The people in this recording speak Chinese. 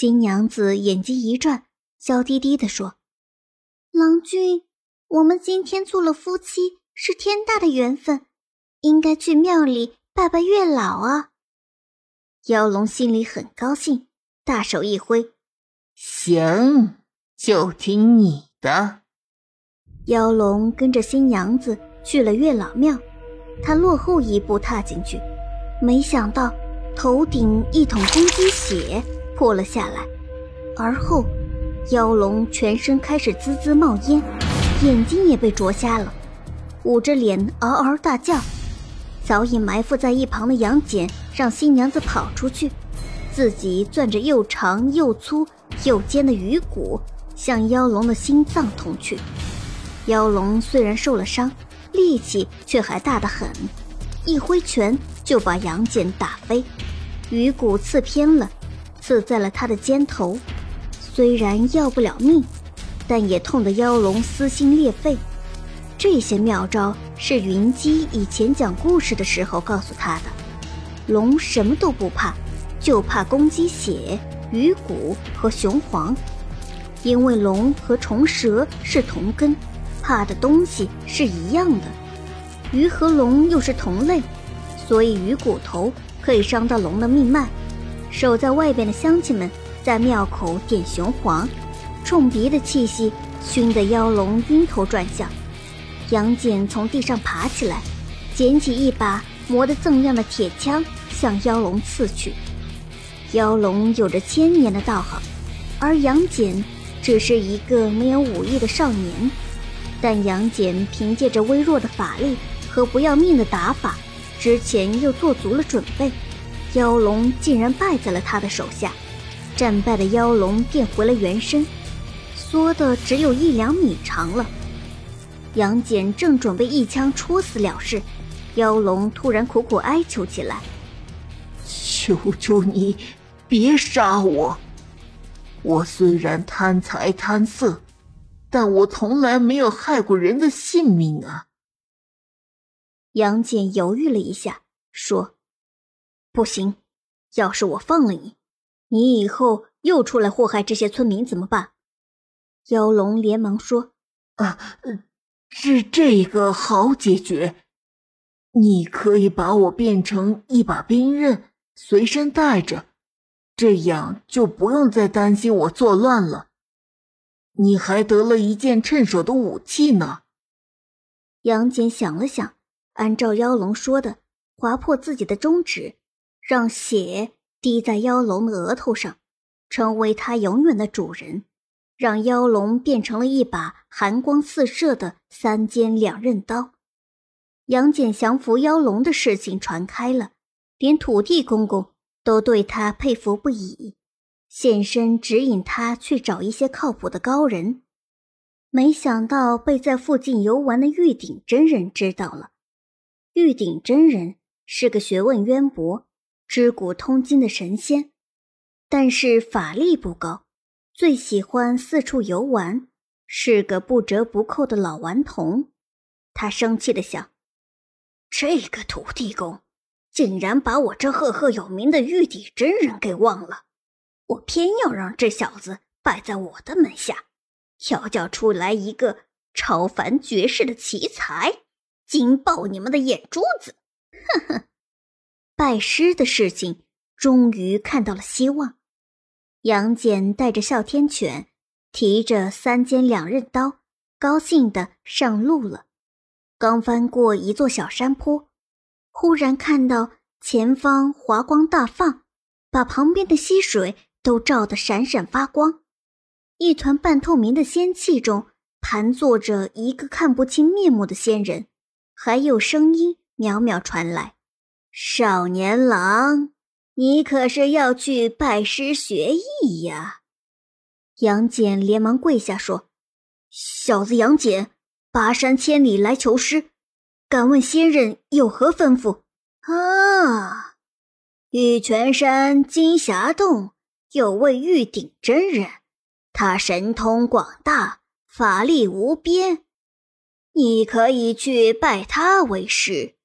新娘子眼睛一转，娇滴滴地说：“郎君，我们今天做了夫妻，是天大的缘分，应该去庙里拜拜月老啊。”妖龙心里很高兴，大手一挥：“行，就听你的。”妖龙跟着新娘子去了月老庙，他落后一步踏进去，没想到头顶一桶公鸡血泼了下来，而后妖龙全身开始滋滋冒烟，眼睛也被灼瞎了，捂着脸嗷嗷大叫。早已埋伏在一旁的杨戬让新娘子跑出去，自己攥着又长又粗又尖的鱼骨向妖龙的心脏捅去。妖龙虽然受了伤，力气却还大得很，一挥拳就把杨戬打飞，鱼骨刺偏了，刺在了他的肩头。虽然要不了命，但也痛得妖龙撕心裂肺。这些妙招是云姬以前讲故事的时候告诉他的。龙什么都不怕，就怕公鸡血、鱼骨和雄黄，因为龙和虫蛇是同根。怕的东西是一样的，鱼和龙又是同类，所以鱼骨头可以伤到龙的命脉。守在外边的乡亲们在庙口点雄黄，冲鼻的气息熏得妖龙晕头转向。杨戬从地上爬起来，捡起一把磨得锃亮的铁枪，向妖龙刺去。妖龙有着千年的道行，而杨戬只是一个没有武艺的少年。但杨戬凭借着微弱的法力和不要命的打法，之前又做足了准备，妖龙竟然败在了他的手下。战败的妖龙变回了原身，缩的只有一两米长了。杨戬正准备一枪戳死了事，妖龙突然苦苦哀求起来：“ 求求你，别杀我！我虽然贪财贪色。”但我从来没有害过人的性命啊！杨戬犹豫了一下，说：“不行，要是我放了你，你以后又出来祸害这些村民怎么办？”妖龙连忙说：“啊，这这个好解决，你可以把我变成一把兵刃，随身带着，这样就不用再担心我作乱了。”你还得了一件趁手的武器呢。杨戬想了想，按照妖龙说的，划破自己的中指，让血滴在妖龙的额头上，成为他永远的主人，让妖龙变成了一把寒光四射的三尖两刃刀。杨戬降服妖龙的事情传开了，连土地公公都对他佩服不已。现身指引他去找一些靠谱的高人，没想到被在附近游玩的玉鼎真人知道了。玉鼎真人是个学问渊博、知古通今的神仙，但是法力不高，最喜欢四处游玩，是个不折不扣的老顽童。他生气的想：这个土地公竟然把我这赫赫有名的玉帝真人给忘了。我偏要让这小子拜在我的门下，调教出来一个超凡绝世的奇才，惊爆你们的眼珠子！哼哼，拜师的事情终于看到了希望。杨戬带着哮天犬，提着三尖两刃刀，高兴的上路了。刚翻过一座小山坡，忽然看到前方华光大放，把旁边的溪水。都照得闪闪发光，一团半透明的仙气中盘坐着一个看不清面目的仙人，还有声音渺渺传来：“少年郎，你可是要去拜师学艺呀？”杨戬连忙跪下说：“小子杨戬，跋山千里来求师，敢问仙人有何吩咐？”啊，玉泉山金霞洞。有位玉鼎真人，他神通广大，法力无边，你可以去拜他为师。